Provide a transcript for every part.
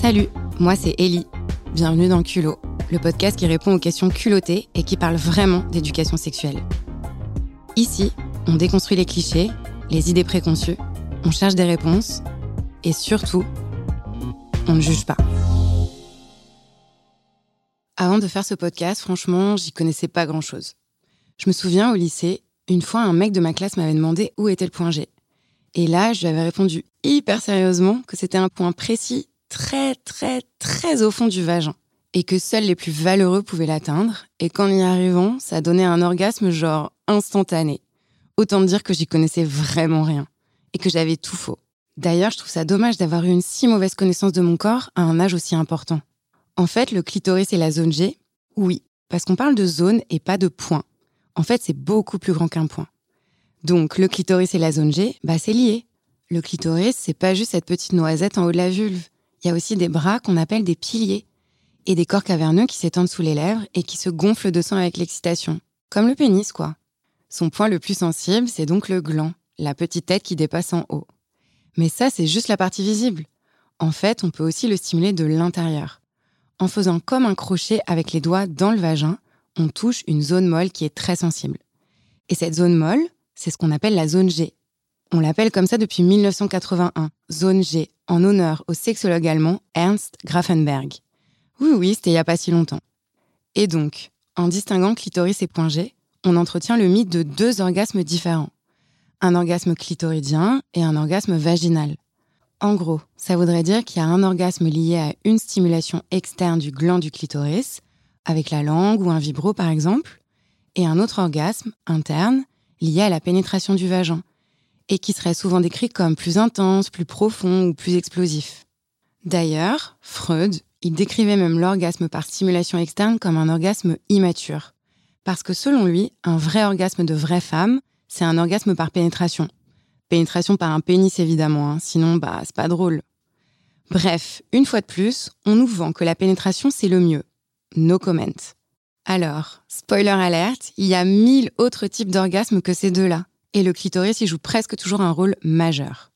Salut, moi c'est Ellie. Bienvenue dans Culot, le podcast qui répond aux questions culottées et qui parle vraiment d'éducation sexuelle. Ici, on déconstruit les clichés, les idées préconçues, on cherche des réponses et surtout, on ne juge pas. Avant de faire ce podcast, franchement, j'y connaissais pas grand-chose. Je me souviens au lycée, une fois un mec de ma classe m'avait demandé où était le point G. Et là, je lui avais répondu hyper sérieusement que c'était un point précis, très, très, très au fond du vagin. Et que seuls les plus valeureux pouvaient l'atteindre. Et qu'en y arrivant, ça donnait un orgasme genre instantané. Autant dire que j'y connaissais vraiment rien. Et que j'avais tout faux. D'ailleurs, je trouve ça dommage d'avoir eu une si mauvaise connaissance de mon corps à un âge aussi important. En fait, le clitoris et la zone G, oui, parce qu'on parle de zone et pas de point. En fait, c'est beaucoup plus grand qu'un point. Donc, le clitoris et la zone G, bah, c'est lié. Le clitoris, c'est pas juste cette petite noisette en haut de la vulve. Il y a aussi des bras qu'on appelle des piliers et des corps caverneux qui s'étendent sous les lèvres et qui se gonflent de sang avec l'excitation. Comme le pénis, quoi. Son point le plus sensible, c'est donc le gland, la petite tête qui dépasse en haut. Mais ça, c'est juste la partie visible. En fait, on peut aussi le stimuler de l'intérieur. En faisant comme un crochet avec les doigts dans le vagin, on touche une zone molle qui est très sensible. Et cette zone molle, c'est ce qu'on appelle la zone G. On l'appelle comme ça depuis 1981, zone G, en honneur au sexologue allemand Ernst Grafenberg. Oui, oui, c'était il n'y a pas si longtemps. Et donc, en distinguant clitoris et point G, on entretient le mythe de deux orgasmes différents. Un orgasme clitoridien et un orgasme vaginal. En gros, ça voudrait dire qu'il y a un orgasme lié à une stimulation externe du gland du clitoris, avec la langue ou un vibro par exemple, et un autre orgasme interne lié à la pénétration du vagin, et qui serait souvent décrit comme plus intense, plus profond ou plus explosif. D'ailleurs, Freud, il décrivait même l'orgasme par stimulation externe comme un orgasme immature. Parce que selon lui, un vrai orgasme de vraie femme, c'est un orgasme par pénétration. Pénétration par un pénis évidemment, hein, sinon bah c'est pas drôle. Bref, une fois de plus, on nous vend que la pénétration c'est le mieux. No comment. Alors, spoiler alerte, il y a mille autres types d'orgasmes que ces deux-là, et le clitoris y joue presque toujours un rôle majeur.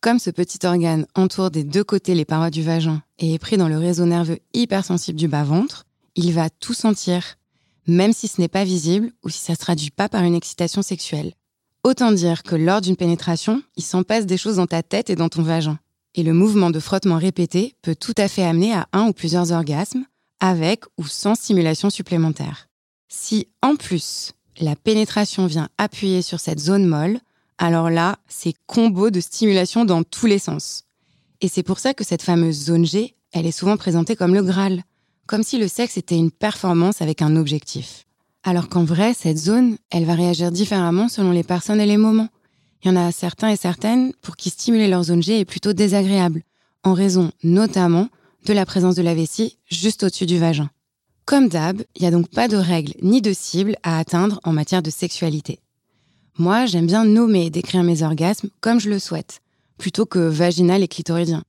Comme ce petit organe entoure des deux côtés les parois du vagin et est pris dans le réseau nerveux hypersensible du bas-ventre, il va tout sentir, même si ce n'est pas visible ou si ça ne se traduit pas par une excitation sexuelle. Autant dire que lors d'une pénétration, il s'en passe des choses dans ta tête et dans ton vagin. Et le mouvement de frottement répété peut tout à fait amener à un ou plusieurs orgasmes, avec ou sans stimulation supplémentaire. Si en plus la pénétration vient appuyer sur cette zone molle, alors là, c'est combo de stimulation dans tous les sens. Et c'est pour ça que cette fameuse zone G, elle est souvent présentée comme le Graal, comme si le sexe était une performance avec un objectif. Alors qu'en vrai, cette zone, elle va réagir différemment selon les personnes et les moments. Il y en a certains et certaines pour qui stimuler leur zone G est plutôt désagréable, en raison notamment de la présence de la vessie juste au-dessus du vagin. Comme d'hab, il n'y a donc pas de règles ni de cibles à atteindre en matière de sexualité. Moi, j'aime bien nommer et décrire mes orgasmes comme je le souhaite, plutôt que vaginal et clitoridien,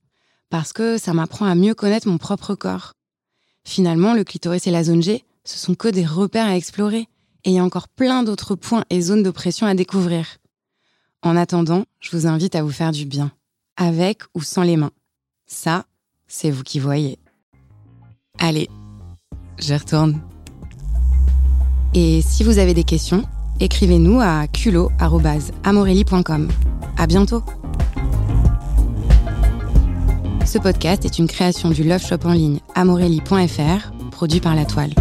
parce que ça m'apprend à mieux connaître mon propre corps. Finalement, le clitoris et la zone G, ce sont que des repères à explorer, et il y a encore plein d'autres points et zones d'oppression à découvrir. En attendant, je vous invite à vous faire du bien, avec ou sans les mains. Ça, c'est vous qui voyez. Allez, je retourne. Et si vous avez des questions, écrivez-nous à culot.amorelli.com. À bientôt! Ce podcast est une création du love shop en ligne amorelli.fr, produit par La Toile.